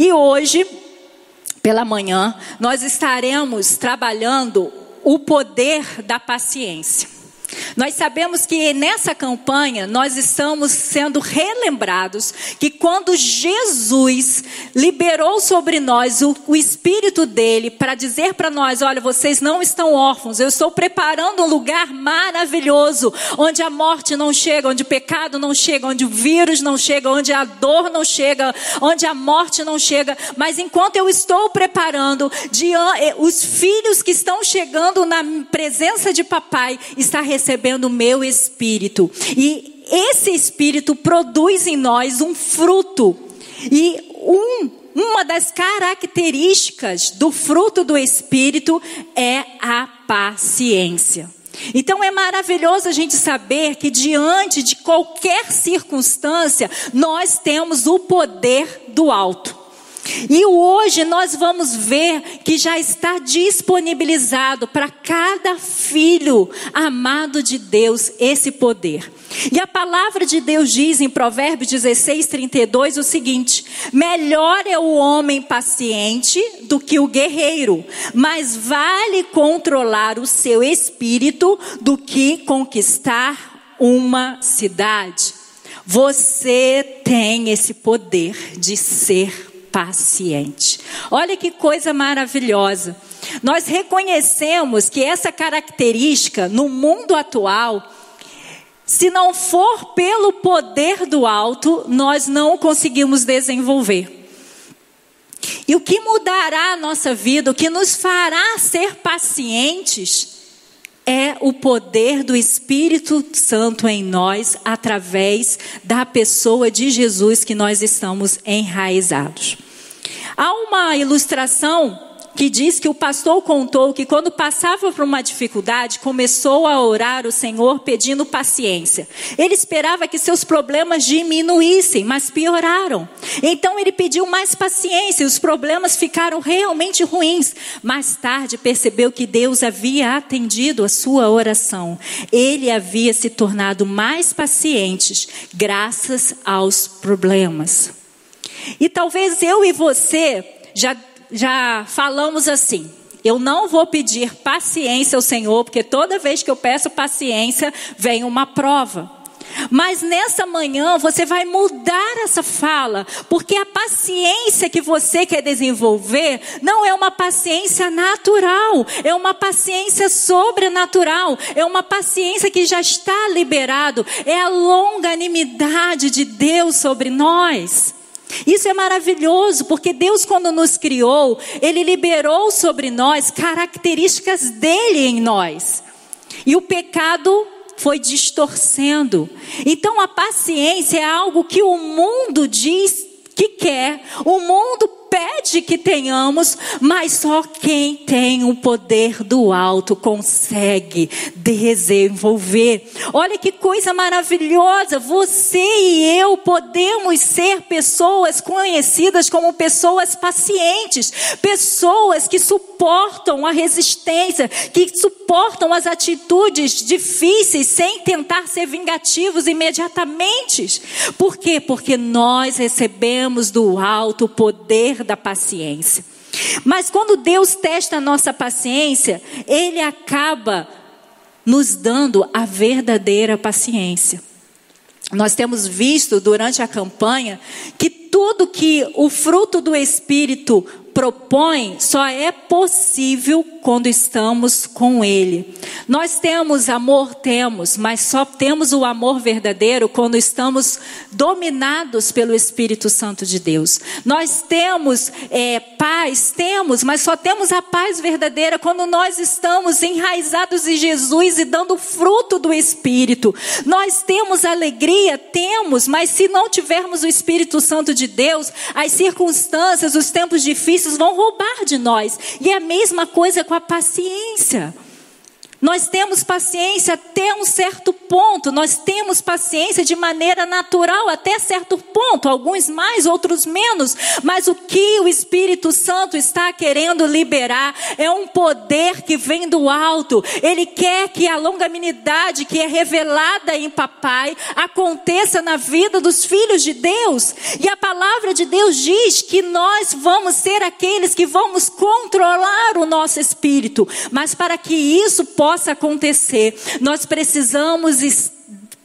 E hoje, pela manhã, nós estaremos trabalhando o poder da paciência. Nós sabemos que nessa campanha nós estamos sendo relembrados que quando Jesus liberou sobre nós o, o Espírito dele para dizer para nós: olha, vocês não estão órfãos, eu estou preparando um lugar maravilhoso, onde a morte não chega, onde o pecado não chega, onde o vírus não chega, onde a dor não chega, onde a morte não chega. Mas enquanto eu estou preparando, eh, os filhos que estão chegando na presença de papai, está recebendo recebendo o meu espírito. E esse espírito produz em nós um fruto. E um, uma das características do fruto do espírito é a paciência. Então é maravilhoso a gente saber que diante de qualquer circunstância, nós temos o poder do alto. E hoje nós vamos ver que já está disponibilizado para cada filho amado de Deus esse poder. E a palavra de Deus diz em Provérbios 16, 32 o seguinte: Melhor é o homem paciente do que o guerreiro, mas vale controlar o seu espírito do que conquistar uma cidade. Você tem esse poder de ser paciente. Olha que coisa maravilhosa. Nós reconhecemos que essa característica no mundo atual, se não for pelo poder do alto, nós não conseguimos desenvolver. E o que mudará a nossa vida, o que nos fará ser pacientes, é o poder do Espírito Santo em nós através da pessoa de Jesus que nós estamos enraizados. Há uma ilustração que diz que o pastor contou que quando passava por uma dificuldade, começou a orar o Senhor pedindo paciência. Ele esperava que seus problemas diminuíssem, mas pioraram. Então ele pediu mais paciência e os problemas ficaram realmente ruins. Mais tarde percebeu que Deus havia atendido a sua oração. Ele havia se tornado mais paciente graças aos problemas. E talvez eu e você já já falamos assim. Eu não vou pedir paciência ao Senhor, porque toda vez que eu peço paciência, vem uma prova. Mas nessa manhã você vai mudar essa fala, porque a paciência que você quer desenvolver não é uma paciência natural, é uma paciência sobrenatural, é uma paciência que já está liberado, é a longanimidade de Deus sobre nós. Isso é maravilhoso, porque Deus, quando nos criou, Ele liberou sobre nós características dele em nós. E o pecado foi distorcendo. Então a paciência é algo que o mundo diz que quer, o mundo pede que tenhamos, mas só quem tem o poder do alto consegue desenvolver. Olha que coisa maravilhosa! Você e eu podemos ser pessoas conhecidas como pessoas pacientes, pessoas que suportam a resistência, que suportam as atitudes difíceis sem tentar ser vingativos imediatamente. Por quê? Porque nós recebemos do alto o poder da paciência. Mas quando Deus testa a nossa paciência, Ele acaba nos dando a verdadeira paciência. Nós temos visto durante a campanha que tudo que o fruto do Espírito propõe só é possível quando estamos com Ele. Nós temos amor, temos, mas só temos o amor verdadeiro quando estamos dominados pelo Espírito Santo de Deus. Nós temos é, paz, temos, mas só temos a paz verdadeira quando nós estamos enraizados em Jesus e dando fruto do Espírito. Nós temos alegria, temos, mas se não tivermos o Espírito Santo de Deus, as circunstâncias, os tempos difíceis vão roubar de nós. E é a mesma coisa com a paciência. Nós temos paciência até um certo ponto, nós temos paciência de maneira natural até certo ponto, alguns mais, outros menos, mas o que o Espírito Santo está querendo liberar é um poder que vem do alto. Ele quer que a longanimidade que é revelada em papai aconteça na vida dos filhos de Deus. E a palavra de Deus diz que nós vamos ser aqueles que vamos controlar o nosso espírito, mas para que isso possa possa acontecer, nós precisamos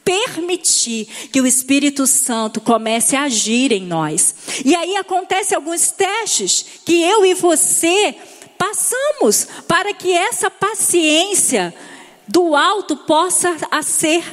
permitir que o Espírito Santo comece a agir em nós. E aí acontece alguns testes que eu e você passamos para que essa paciência do alto possa ser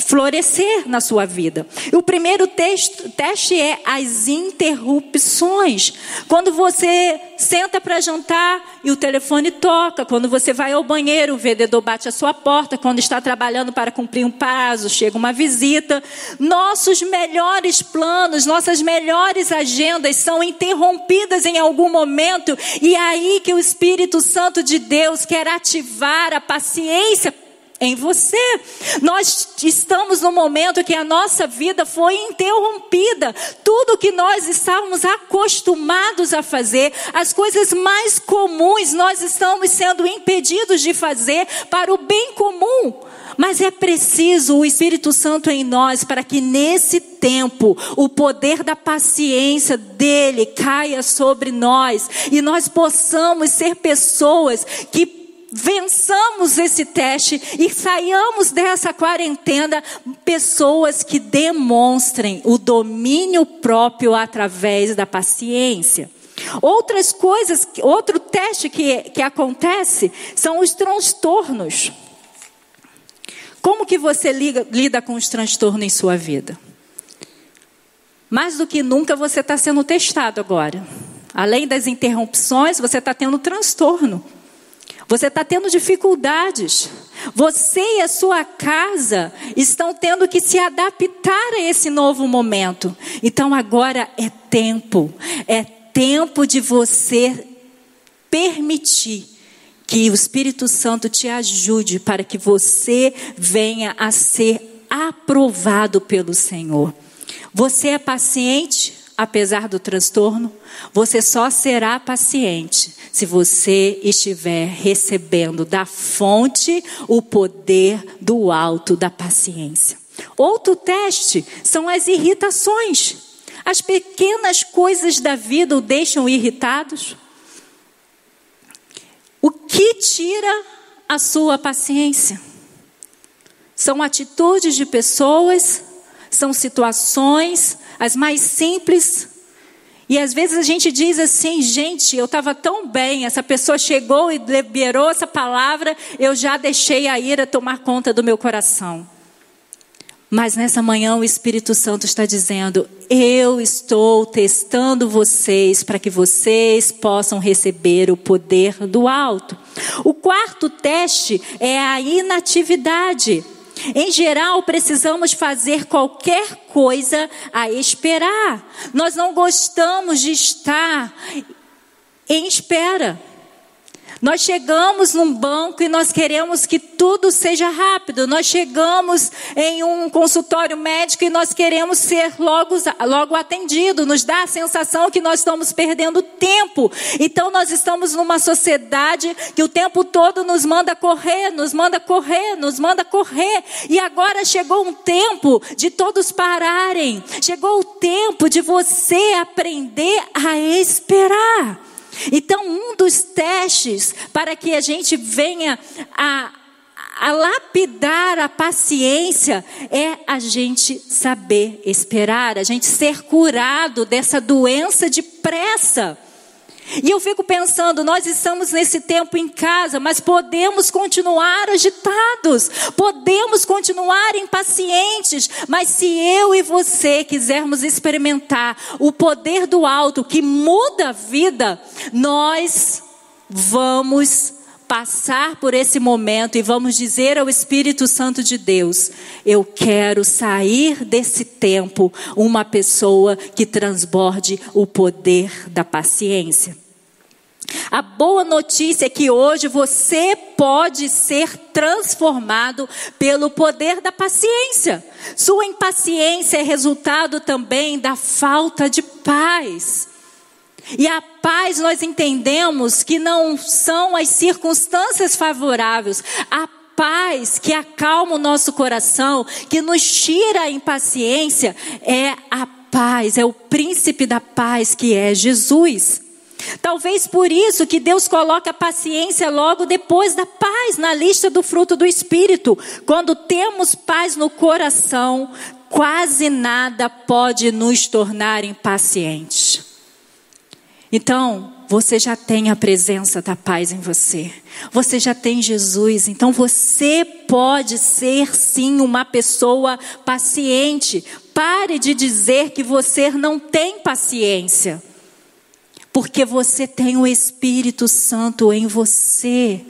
florescer na sua vida. O primeiro texto, teste é as interrupções. Quando você senta para jantar e o telefone toca, quando você vai ao banheiro, o vendedor bate a sua porta, quando está trabalhando para cumprir um prazo, chega uma visita. Nossos melhores planos, nossas melhores agendas são interrompidas em algum momento, e é aí que o Espírito Santo de Deus quer ativar a paciência em você. Nós estamos no momento que a nossa vida foi interrompida. Tudo que nós estávamos acostumados a fazer, as coisas mais comuns, nós estamos sendo impedidos de fazer para o bem comum. Mas é preciso o Espírito Santo em nós para que nesse tempo o poder da paciência dele caia sobre nós e nós possamos ser pessoas que vençamos esse teste e saiamos dessa quarentena pessoas que demonstrem o domínio próprio através da paciência. Outras coisas, outro teste que, que acontece são os transtornos. Como que você liga, lida com os transtornos em sua vida? Mais do que nunca você está sendo testado agora. Além das interrupções, você está tendo transtorno. Você está tendo dificuldades. Você e a sua casa estão tendo que se adaptar a esse novo momento. Então agora é tempo, é tempo de você permitir que o Espírito Santo te ajude para que você venha a ser aprovado pelo Senhor. Você é paciente? Apesar do transtorno, você só será paciente se você estiver recebendo da fonte o poder do alto da paciência. Outro teste são as irritações. As pequenas coisas da vida o deixam irritados. O que tira a sua paciência? São atitudes de pessoas, são situações, as mais simples. E às vezes a gente diz assim, gente, eu estava tão bem, essa pessoa chegou e liberou essa palavra, eu já deixei a ira tomar conta do meu coração. Mas nessa manhã o Espírito Santo está dizendo: Eu estou testando vocês para que vocês possam receber o poder do alto. O quarto teste é a inatividade. Em geral, precisamos fazer qualquer coisa a esperar. Nós não gostamos de estar em espera. Nós chegamos num banco e nós queremos que tudo seja rápido. Nós chegamos em um consultório médico e nós queremos ser logo, logo atendido. Nos dá a sensação que nós estamos perdendo tempo. Então nós estamos numa sociedade que o tempo todo nos manda correr, nos manda correr, nos manda correr. E agora chegou um tempo de todos pararem. Chegou o tempo de você aprender a esperar. Então, um dos testes para que a gente venha a, a lapidar a paciência é a gente saber esperar, a gente ser curado dessa doença de pressa. E eu fico pensando, nós estamos nesse tempo em casa, mas podemos continuar agitados, podemos continuar impacientes, mas se eu e você quisermos experimentar o poder do alto que muda a vida, nós vamos passar por esse momento e vamos dizer ao Espírito Santo de Deus: eu quero sair desse tempo uma pessoa que transborde o poder da paciência. A boa notícia é que hoje você pode ser transformado pelo poder da paciência. Sua impaciência é resultado também da falta de paz. E a paz nós entendemos que não são as circunstâncias favoráveis, a paz que acalma o nosso coração, que nos tira a impaciência, é a paz, é o príncipe da paz que é Jesus. Talvez por isso que Deus coloca a paciência logo depois da paz na lista do fruto do Espírito. Quando temos paz no coração, quase nada pode nos tornar impacientes. Então, você já tem a presença da paz em você. Você já tem Jesus. Então, você pode ser sim uma pessoa paciente. Pare de dizer que você não tem paciência porque você tem o Espírito Santo em você.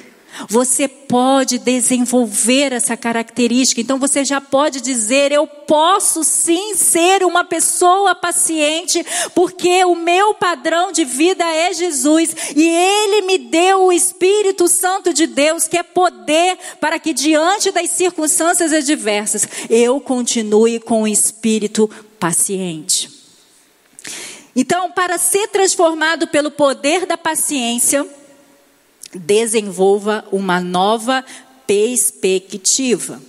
Você pode desenvolver essa característica. Então você já pode dizer: eu posso sim ser uma pessoa paciente, porque o meu padrão de vida é Jesus e ele me deu o Espírito Santo de Deus, que é poder para que diante das circunstâncias adversas eu continue com o espírito paciente. Então, para ser transformado pelo poder da paciência, desenvolva uma nova perspectiva.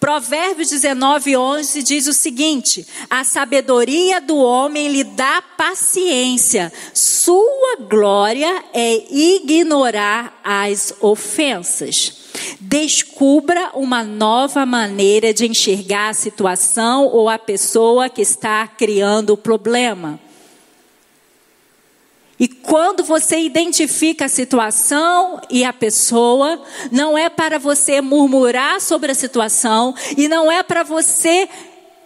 Provérbios 19, 11 diz o seguinte: A sabedoria do homem lhe dá paciência, sua glória é ignorar as ofensas. Descubra uma nova maneira de enxergar a situação ou a pessoa que está criando o problema. E quando você identifica a situação e a pessoa, não é para você murmurar sobre a situação e não é para você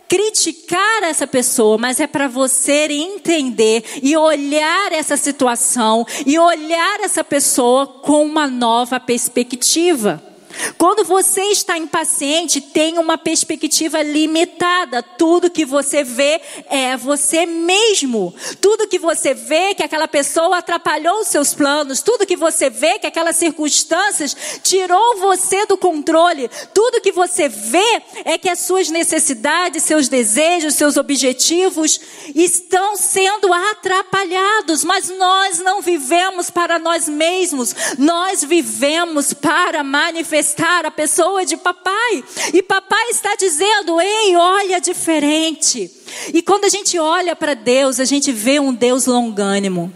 criticar essa pessoa, mas é para você entender e olhar essa situação e olhar essa pessoa com uma nova perspectiva. Quando você está impaciente, tem uma perspectiva limitada. Tudo que você vê é você mesmo. Tudo que você vê que aquela pessoa atrapalhou os seus planos. Tudo que você vê que aquelas circunstâncias tirou você do controle. Tudo que você vê é que as suas necessidades, seus desejos, seus objetivos estão sendo atrapalhados. Mas nós não vivemos para nós mesmos. Nós vivemos para manifestar a pessoa de papai. E papai está dizendo: ei, olha diferente. E quando a gente olha para Deus, a gente vê um Deus longânimo.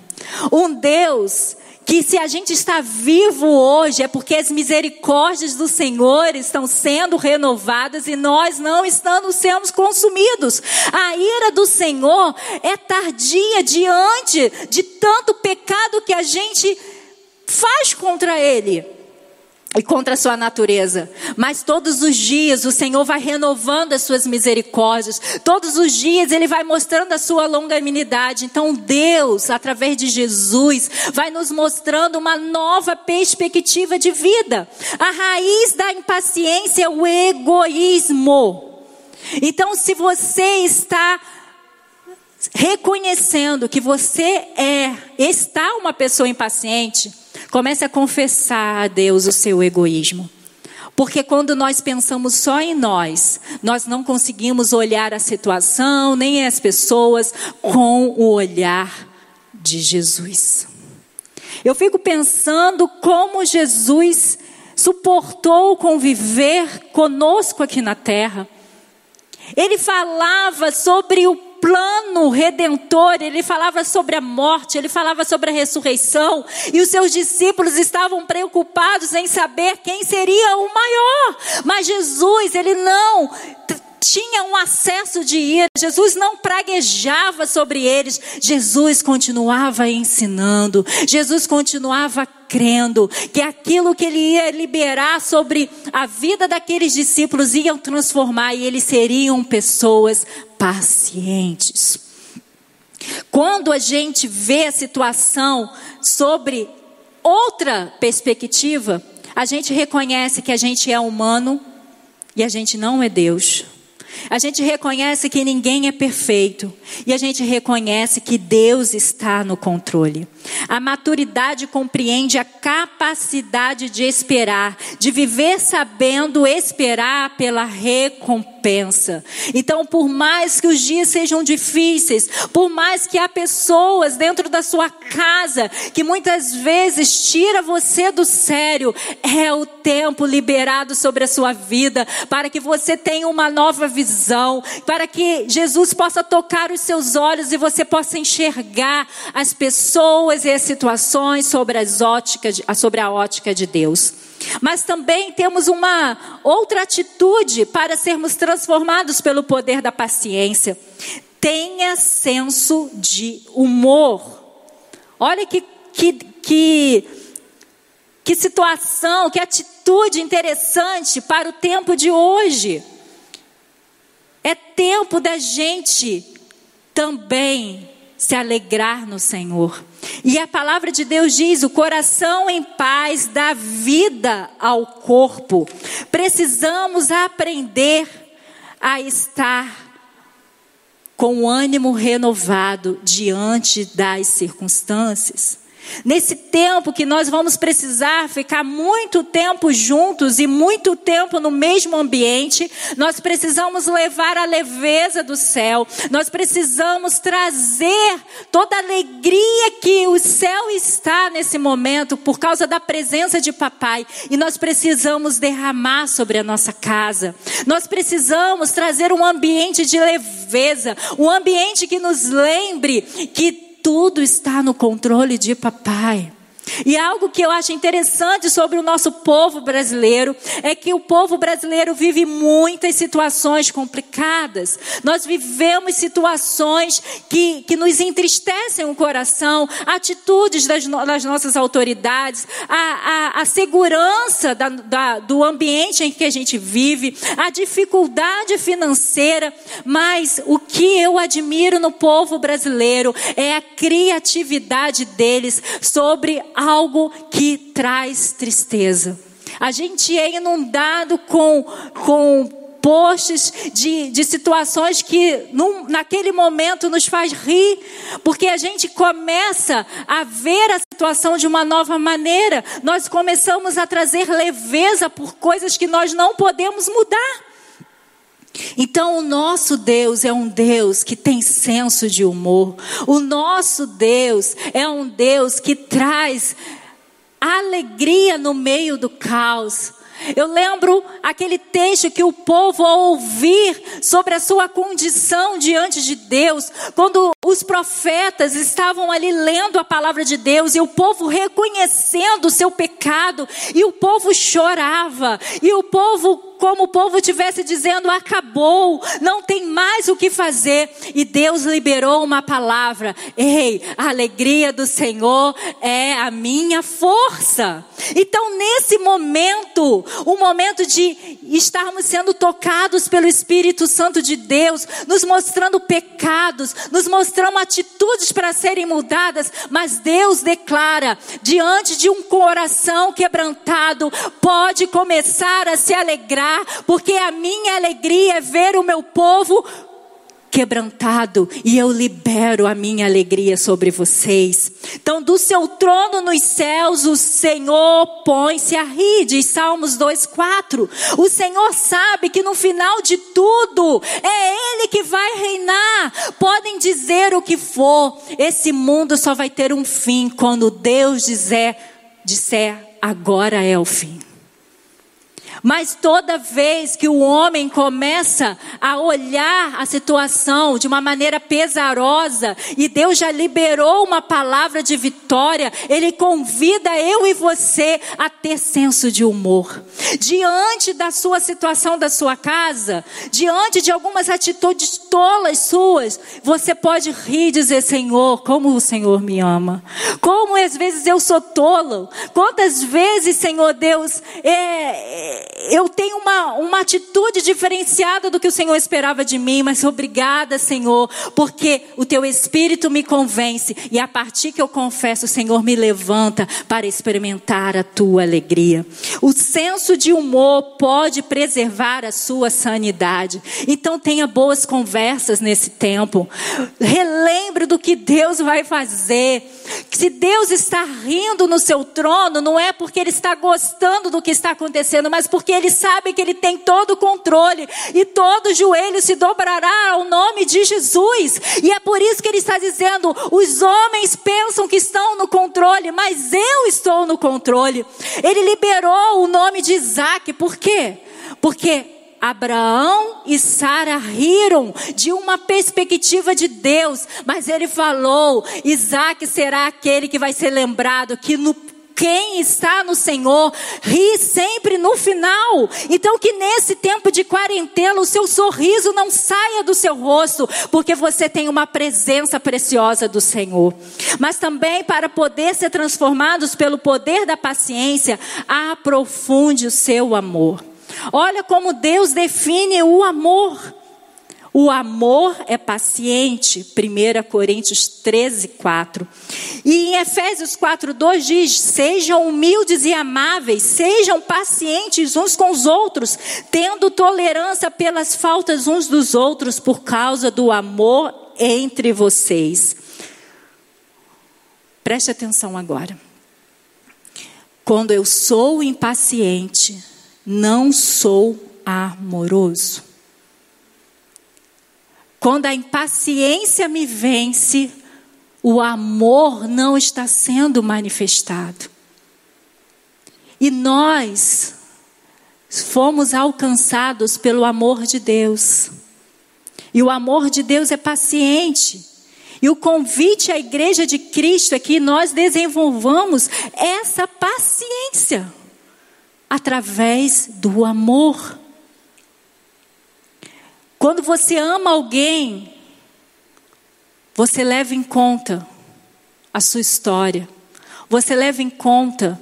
Um Deus que se a gente está vivo hoje é porque as misericórdias do Senhor estão sendo renovadas e nós não estamos sendo consumidos. A ira do Senhor é tardia diante de tanto pecado que a gente faz contra ele e contra a sua natureza. Mas todos os dias o Senhor vai renovando as suas misericórdias. Todos os dias ele vai mostrando a sua longanimidade. Então Deus, através de Jesus, vai nos mostrando uma nova perspectiva de vida. A raiz da impaciência é o egoísmo. Então se você está reconhecendo que você é, está uma pessoa impaciente, Comece a confessar a Deus o seu egoísmo. Porque quando nós pensamos só em nós, nós não conseguimos olhar a situação, nem as pessoas, com o olhar de Jesus. Eu fico pensando como Jesus suportou conviver conosco aqui na terra. Ele falava sobre o plano redentor, ele falava sobre a morte, ele falava sobre a ressurreição, e os seus discípulos estavam preocupados em saber quem seria o maior. Mas Jesus, ele não tinha um acesso de ira, Jesus não praguejava sobre eles, Jesus continuava ensinando, Jesus continuava crendo que aquilo que ele ia liberar sobre a vida daqueles discípulos iam transformar e eles seriam pessoas pacientes. Quando a gente vê a situação sobre outra perspectiva, a gente reconhece que a gente é humano e a gente não é Deus. A gente reconhece que ninguém é perfeito e a gente reconhece que Deus está no controle. A maturidade compreende a capacidade de esperar, de viver sabendo esperar pela recompensa. Então, por mais que os dias sejam difíceis, por mais que há pessoas dentro da sua casa que muitas vezes tira você do sério, é o tempo liberado sobre a sua vida para que você tenha uma nova visão, para que Jesus possa tocar os seus olhos e você possa enxergar as pessoas e as situações sobre, as óticas, sobre a ótica de Deus. Mas também temos uma outra atitude para sermos transformados pelo poder da paciência. Tenha senso de humor. Olha que, que, que, que situação, que atitude interessante para o tempo de hoje. É tempo da gente também se alegrar no Senhor. E a palavra de Deus diz: o coração em paz dá vida ao corpo. Precisamos aprender a estar com o ânimo renovado diante das circunstâncias. Nesse tempo que nós vamos precisar ficar muito tempo juntos e muito tempo no mesmo ambiente, nós precisamos levar a leveza do céu, nós precisamos trazer toda a alegria que o céu está nesse momento por causa da presença de papai e nós precisamos derramar sobre a nossa casa. Nós precisamos trazer um ambiente de leveza, um ambiente que nos lembre que tudo está no controle de papai. E algo que eu acho interessante sobre o nosso povo brasileiro é que o povo brasileiro vive muitas situações complicadas. Nós vivemos situações que, que nos entristecem o coração, atitudes das, das nossas autoridades, a, a, a segurança da, da, do ambiente em que a gente vive, a dificuldade financeira. Mas o que eu admiro no povo brasileiro é a criatividade deles sobre algo que traz tristeza. A gente é inundado com, com posts de, de situações que num, naquele momento nos faz rir, porque a gente começa a ver a situação de uma nova maneira. Nós começamos a trazer leveza por coisas que nós não podemos mudar. Então, o nosso Deus é um Deus que tem senso de humor. O nosso Deus é um Deus que traz alegria no meio do caos. Eu lembro aquele texto que o povo, ao ouvir sobre a sua condição diante de Deus, quando os profetas estavam ali lendo a palavra de Deus e o povo reconhecendo o seu pecado, e o povo chorava, e o povo como o povo estivesse dizendo: acabou, não tem mais o que fazer. E Deus liberou uma palavra: ei, a alegria do Senhor é a minha força. Então, nesse momento, o momento de estarmos sendo tocados pelo Espírito Santo de Deus, nos mostrando pecados, nos mostrando atitudes para serem mudadas, mas Deus declara, diante de um coração quebrantado, pode começar a se alegrar porque a minha alegria é ver o meu povo quebrantado e eu libero a minha alegria sobre vocês. Então, do seu trono nos céus, o Senhor põe-se a rir, diz Salmos 2,4. O Senhor sabe que no final de tudo é Ele que vai reinar. Podem dizer o que for, esse mundo só vai ter um fim quando Deus dizer, disser agora é o fim. Mas toda vez que o homem começa a olhar a situação de uma maneira pesarosa, e Deus já liberou uma palavra de vitória, Ele convida eu e você a ter senso de humor. Diante da sua situação da sua casa, diante de algumas atitudes tolas suas, você pode rir e dizer: Senhor, como o Senhor me ama. Como às vezes eu sou tolo. Quantas vezes, Senhor Deus, é, eu tenho uma, uma atitude diferenciada do que o Senhor esperava de mim, mas obrigada, Senhor, porque o teu Espírito me convence e a partir que eu confesso, o Senhor me levanta para experimentar a tua alegria. O senso de humor pode preservar a sua sanidade. Então tenha boas conversas nesse tempo. Relembre do que Deus vai fazer. Se Deus está rindo no seu trono, não é porque Ele está gostando do que está acontecendo, mas porque Ele sabe que Ele tem todo o controle e todo joelho se dobrará ao nome de Jesus. E é por isso que Ele está dizendo: os homens pensam que estão no controle, mas eu estou no controle. Ele liberou o nome de Isaac, por quê? Porque Abraão e Sara riram de uma perspectiva de Deus, mas ele falou: Isaac será aquele que vai ser lembrado, que no quem está no Senhor ri sempre no final. Então, que nesse tempo de quarentena o seu sorriso não saia do seu rosto, porque você tem uma presença preciosa do Senhor. Mas também para poder ser transformados pelo poder da paciência, aprofunde o seu amor. Olha como Deus define o amor. O amor é paciente, 1 Coríntios 13, 4. E em Efésios 4, 2 diz: Sejam humildes e amáveis, sejam pacientes uns com os outros, tendo tolerância pelas faltas uns dos outros, por causa do amor entre vocês. Preste atenção agora. Quando eu sou impaciente, não sou amoroso. Quando a impaciência me vence, o amor não está sendo manifestado. E nós fomos alcançados pelo amor de Deus. E o amor de Deus é paciente. E o convite à igreja de Cristo é que nós desenvolvamos essa paciência através do amor. Quando você ama alguém, você leva em conta a sua história, você leva em conta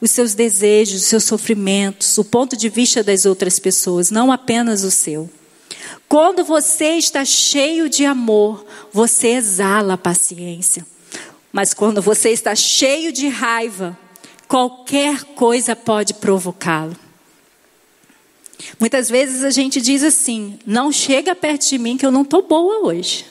os seus desejos, os seus sofrimentos, o ponto de vista das outras pessoas, não apenas o seu. Quando você está cheio de amor, você exala a paciência. Mas quando você está cheio de raiva, qualquer coisa pode provocá-lo. Muitas vezes a gente diz assim: não chega perto de mim que eu não estou boa hoje.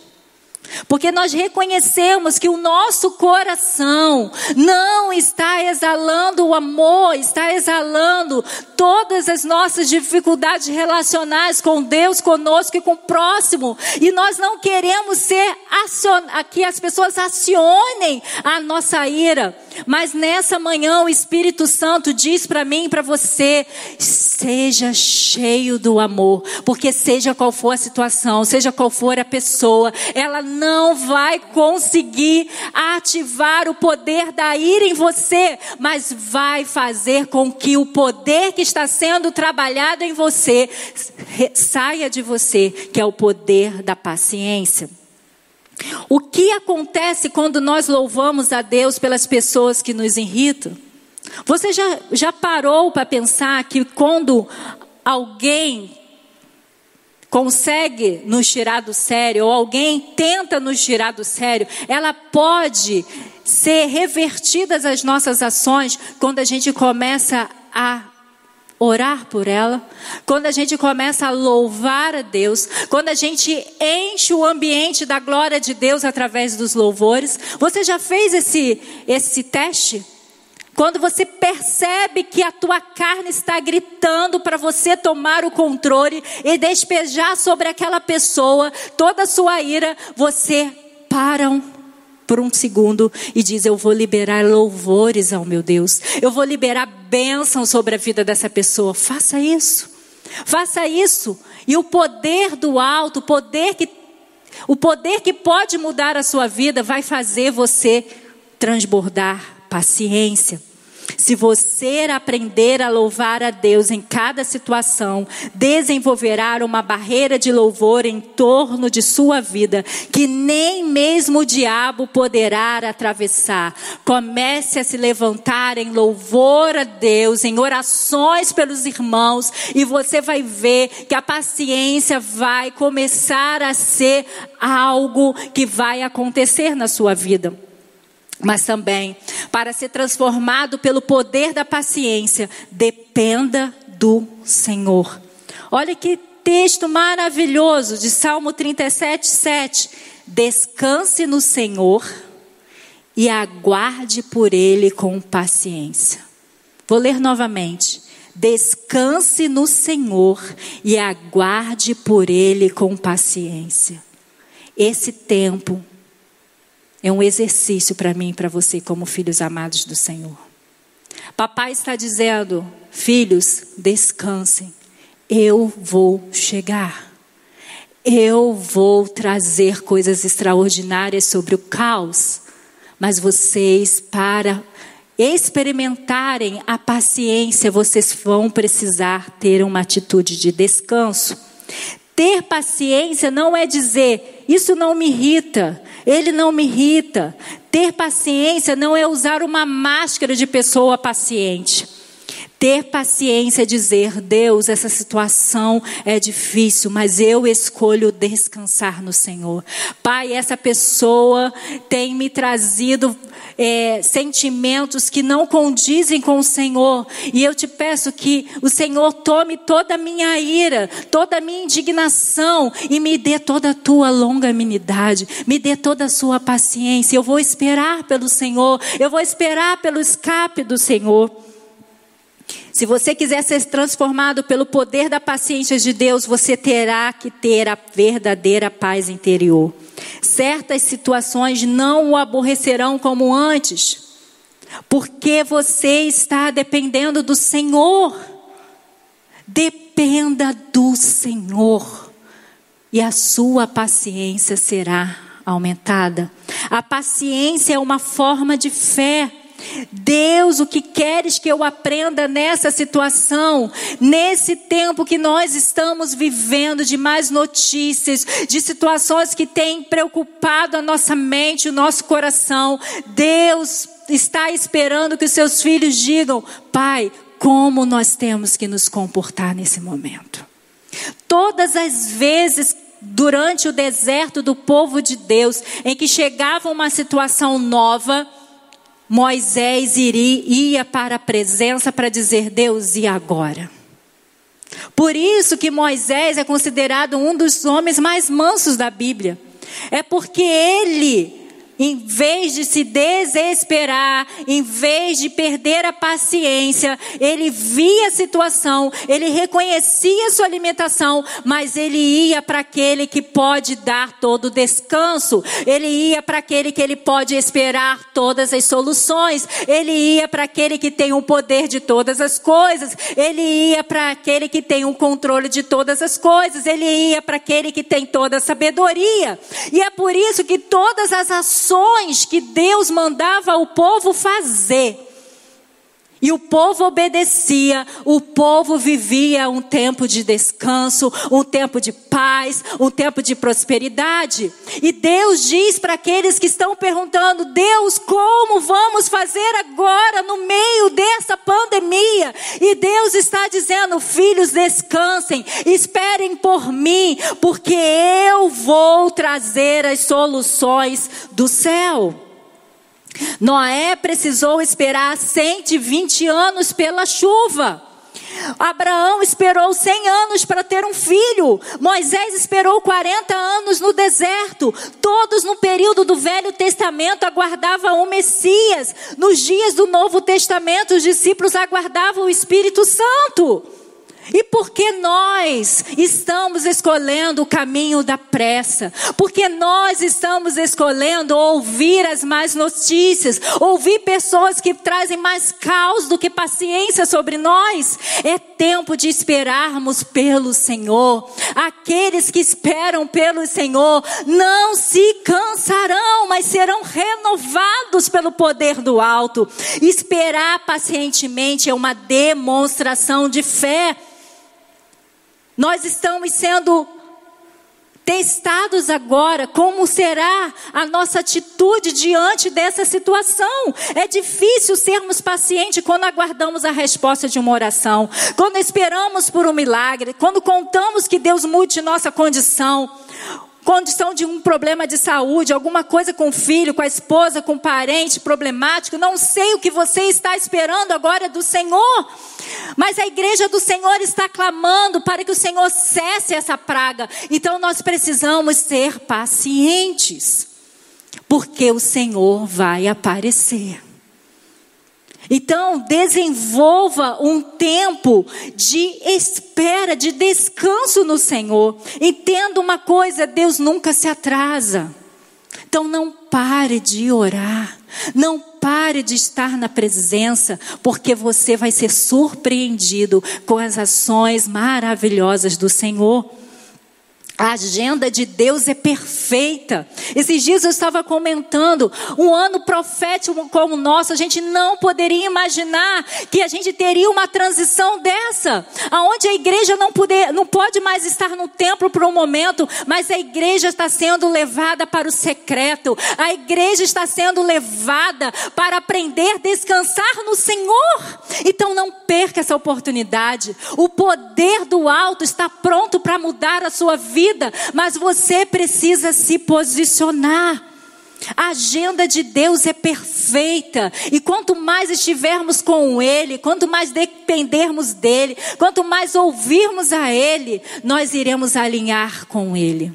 Porque nós reconhecemos que o nosso coração não está exalando o amor, está exalando todas as nossas dificuldades relacionais com Deus, conosco e com o próximo. E nós não queremos ser acion... que as pessoas acionem a nossa ira. Mas nessa manhã o Espírito Santo diz para mim e para você: seja cheio do amor, porque seja qual for a situação, seja qual for a pessoa, ela não vai conseguir ativar o poder da ira em você, mas vai fazer com que o poder que está sendo trabalhado em você saia de você, que é o poder da paciência. O que acontece quando nós louvamos a Deus pelas pessoas que nos irritam? Você já, já parou para pensar que quando alguém consegue nos tirar do sério, ou alguém tenta nos tirar do sério, ela pode ser revertidas as nossas ações quando a gente começa a orar por ela, quando a gente começa a louvar a Deus, quando a gente enche o ambiente da glória de Deus através dos louvores. Você já fez esse esse teste? Quando você percebe que a tua carne está gritando para você tomar o controle e despejar sobre aquela pessoa toda a sua ira, você para por um segundo e diz: Eu vou liberar louvores ao meu Deus, eu vou liberar bênção sobre a vida dessa pessoa. Faça isso, faça isso, e o poder do alto, o poder que, o poder que pode mudar a sua vida, vai fazer você transbordar paciência. Se você aprender a louvar a Deus em cada situação, desenvolverá uma barreira de louvor em torno de sua vida, que nem mesmo o diabo poderá atravessar. Comece a se levantar em louvor a Deus, em orações pelos irmãos, e você vai ver que a paciência vai começar a ser algo que vai acontecer na sua vida mas também para ser transformado pelo poder da paciência, dependa do Senhor. Olha que texto maravilhoso de Salmo 37, 7. Descanse no Senhor e aguarde por Ele com paciência. Vou ler novamente. Descanse no Senhor e aguarde por Ele com paciência. Esse tempo é um exercício para mim e para você, como filhos amados do Senhor. Papai está dizendo: filhos, descansem, eu vou chegar. Eu vou trazer coisas extraordinárias sobre o caos, mas vocês, para experimentarem a paciência, vocês vão precisar ter uma atitude de descanso. Ter paciência não é dizer, isso não me irrita, ele não me irrita. Ter paciência não é usar uma máscara de pessoa paciente. Ter paciência é dizer, Deus, essa situação é difícil, mas eu escolho descansar no Senhor. Pai, essa pessoa tem me trazido é, sentimentos que não condizem com o Senhor. E eu te peço que o Senhor tome toda a minha ira, toda a minha indignação e me dê toda a tua longanimidade, me dê toda a sua paciência. Eu vou esperar pelo Senhor, eu vou esperar pelo escape do Senhor. Se você quiser ser transformado pelo poder da paciência de Deus, você terá que ter a verdadeira paz interior. Certas situações não o aborrecerão como antes, porque você está dependendo do Senhor. Dependa do Senhor, e a sua paciência será aumentada. A paciência é uma forma de fé. Deus, o que queres que eu aprenda nessa situação, nesse tempo que nós estamos vivendo de mais notícias, de situações que têm preocupado a nossa mente, o nosso coração. Deus está esperando que os seus filhos digam: Pai, como nós temos que nos comportar nesse momento. Todas as vezes durante o deserto do povo de Deus, em que chegava uma situação nova, Moisés iria, ia para a presença para dizer: Deus, e agora? Por isso que Moisés é considerado um dos homens mais mansos da Bíblia. É porque ele em vez de se desesperar, em vez de perder a paciência, ele via a situação, ele reconhecia sua alimentação, mas ele ia para aquele que pode dar todo o descanso, ele ia para aquele que ele pode esperar todas as soluções, ele ia para aquele que tem o poder de todas as coisas, ele ia para aquele que tem o controle de todas as coisas, ele ia para aquele que tem toda a sabedoria. E é por isso que todas as ações ações que Deus mandava o povo fazer. E o povo obedecia, o povo vivia um tempo de descanso, um tempo de paz, um tempo de prosperidade. E Deus diz para aqueles que estão perguntando: Deus, como vamos fazer agora no meio dessa pandemia? E Deus está dizendo: Filhos, descansem, esperem por mim, porque eu vou trazer as soluções do céu. Noé precisou esperar 120 anos pela chuva. Abraão esperou 100 anos para ter um filho. Moisés esperou 40 anos no deserto. Todos no período do Velho Testamento aguardavam o Messias. Nos dias do Novo Testamento, os discípulos aguardavam o Espírito Santo. E porque nós estamos escolhendo o caminho da pressa, porque nós estamos escolhendo ouvir as más notícias, ouvir pessoas que trazem mais caos do que paciência sobre nós, é tempo de esperarmos pelo Senhor. Aqueles que esperam pelo Senhor não se cansarão, mas serão renovados pelo poder do alto. Esperar pacientemente é uma demonstração de fé. Nós estamos sendo testados agora como será a nossa atitude diante dessa situação. É difícil sermos pacientes quando aguardamos a resposta de uma oração, quando esperamos por um milagre, quando contamos que Deus mude nossa condição condição de um problema de saúde, alguma coisa com o filho, com a esposa, com o parente problemático, não sei o que você está esperando agora do Senhor, mas a igreja do Senhor está clamando para que o Senhor cesse essa praga, então nós precisamos ser pacientes, porque o Senhor vai aparecer. Então, desenvolva um tempo de espera, de descanso no Senhor. Entenda uma coisa: Deus nunca se atrasa. Então, não pare de orar. Não pare de estar na presença, porque você vai ser surpreendido com as ações maravilhosas do Senhor. A agenda de Deus é perfeita. Esses dias eu estava comentando, um ano profético como o nosso, a gente não poderia imaginar que a gente teria uma transição dessa, aonde a igreja não, poder, não pode mais estar no templo por um momento, mas a igreja está sendo levada para o secreto, a igreja está sendo levada para aprender a descansar no Senhor. Então não perca essa oportunidade. O poder do alto está pronto para mudar a sua vida vida, mas você precisa se posicionar. A agenda de Deus é perfeita, e quanto mais estivermos com Ele, quanto mais dependermos dEle, quanto mais ouvirmos a Ele, nós iremos alinhar com Ele.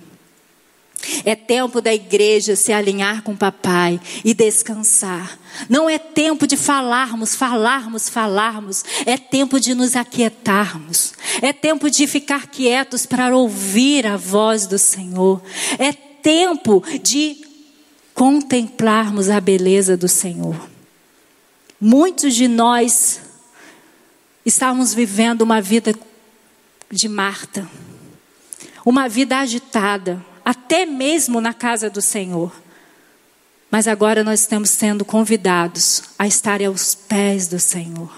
É tempo da igreja se alinhar com o papai e descansar. Não é tempo de falarmos, falarmos, falarmos. É tempo de nos aquietarmos. É tempo de ficar quietos para ouvir a voz do Senhor. É tempo de contemplarmos a beleza do Senhor. Muitos de nós estávamos vivendo uma vida de Marta, uma vida agitada até mesmo na casa do Senhor. Mas agora nós estamos sendo convidados a estar aos pés do Senhor.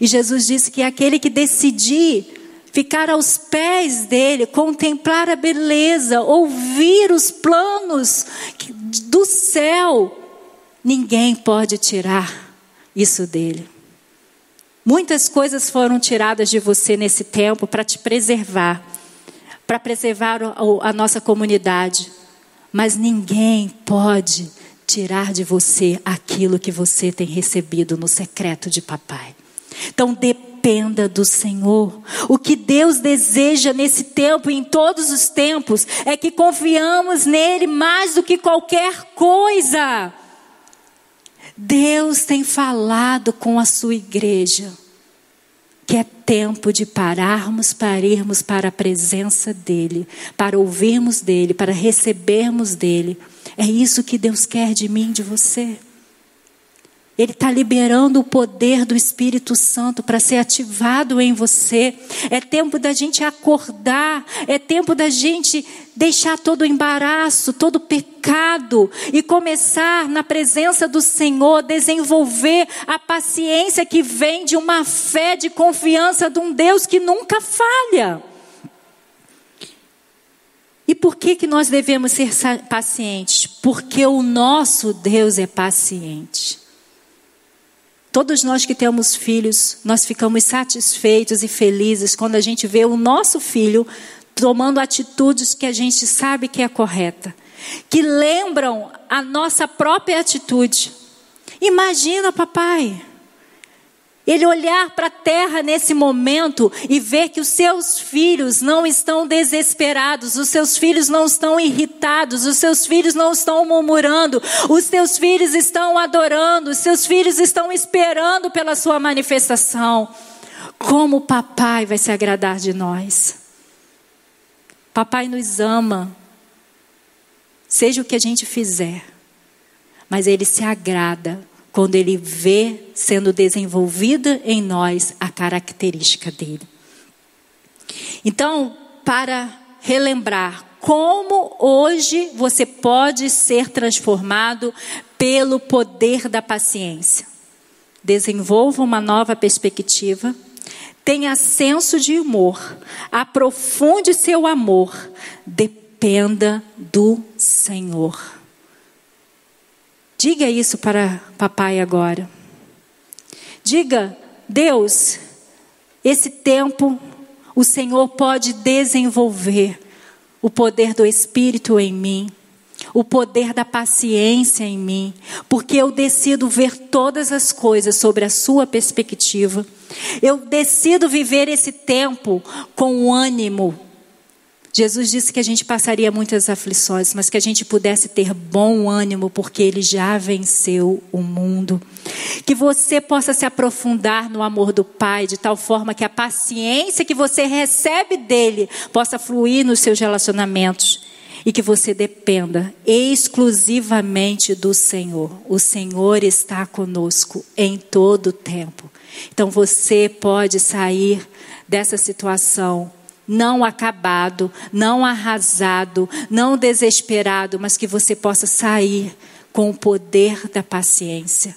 E Jesus disse que aquele que decidir ficar aos pés dele, contemplar a beleza, ouvir os planos do céu, ninguém pode tirar isso dele. Muitas coisas foram tiradas de você nesse tempo para te preservar para preservar a nossa comunidade. Mas ninguém pode tirar de você aquilo que você tem recebido no secreto de papai. Então dependa do Senhor. O que Deus deseja nesse tempo e em todos os tempos é que confiamos nele mais do que qualquer coisa. Deus tem falado com a sua igreja que é tempo de pararmos para irmos para a presença dEle, para ouvirmos dEle, para recebermos dEle. É isso que Deus quer de mim, de você. Ele está liberando o poder do Espírito Santo para ser ativado em você. É tempo da gente acordar, é tempo da gente deixar todo o embaraço, todo o pecado e começar na presença do Senhor, desenvolver a paciência que vem de uma fé de confiança de um Deus que nunca falha. E por que, que nós devemos ser pacientes? Porque o nosso Deus é paciente. Todos nós que temos filhos, nós ficamos satisfeitos e felizes quando a gente vê o nosso filho tomando atitudes que a gente sabe que é correta, que lembram a nossa própria atitude. Imagina, papai, ele olhar para a terra nesse momento e ver que os seus filhos não estão desesperados, os seus filhos não estão irritados, os seus filhos não estão murmurando, os seus filhos estão adorando, os seus filhos estão esperando pela sua manifestação. Como o papai vai se agradar de nós? Papai nos ama, seja o que a gente fizer, mas ele se agrada quando ele vê sendo desenvolvida em nós a característica dele. Então, para relembrar como hoje você pode ser transformado pelo poder da paciência. Desenvolva uma nova perspectiva, tenha senso de humor, aprofunde seu amor, dependa do Senhor. Diga isso para papai agora. Diga, Deus, esse tempo o Senhor pode desenvolver o poder do Espírito em mim, o poder da paciência em mim, porque eu decido ver todas as coisas sobre a Sua perspectiva. Eu decido viver esse tempo com ânimo, Jesus disse que a gente passaria muitas aflições, mas que a gente pudesse ter bom ânimo, porque Ele já venceu o mundo. Que você possa se aprofundar no amor do Pai, de tal forma que a paciência que você recebe dele possa fluir nos seus relacionamentos e que você dependa exclusivamente do Senhor. O Senhor está conosco em todo o tempo. Então você pode sair dessa situação não acabado, não arrasado, não desesperado, mas que você possa sair com o poder da paciência.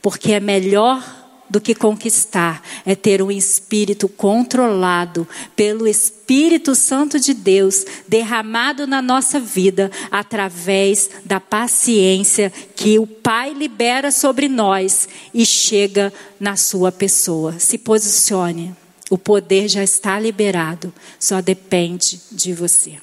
Porque é melhor do que conquistar é ter um espírito controlado pelo Espírito Santo de Deus, derramado na nossa vida através da paciência que o Pai libera sobre nós e chega na sua pessoa. Se posicione. O poder já está liberado, só depende de você.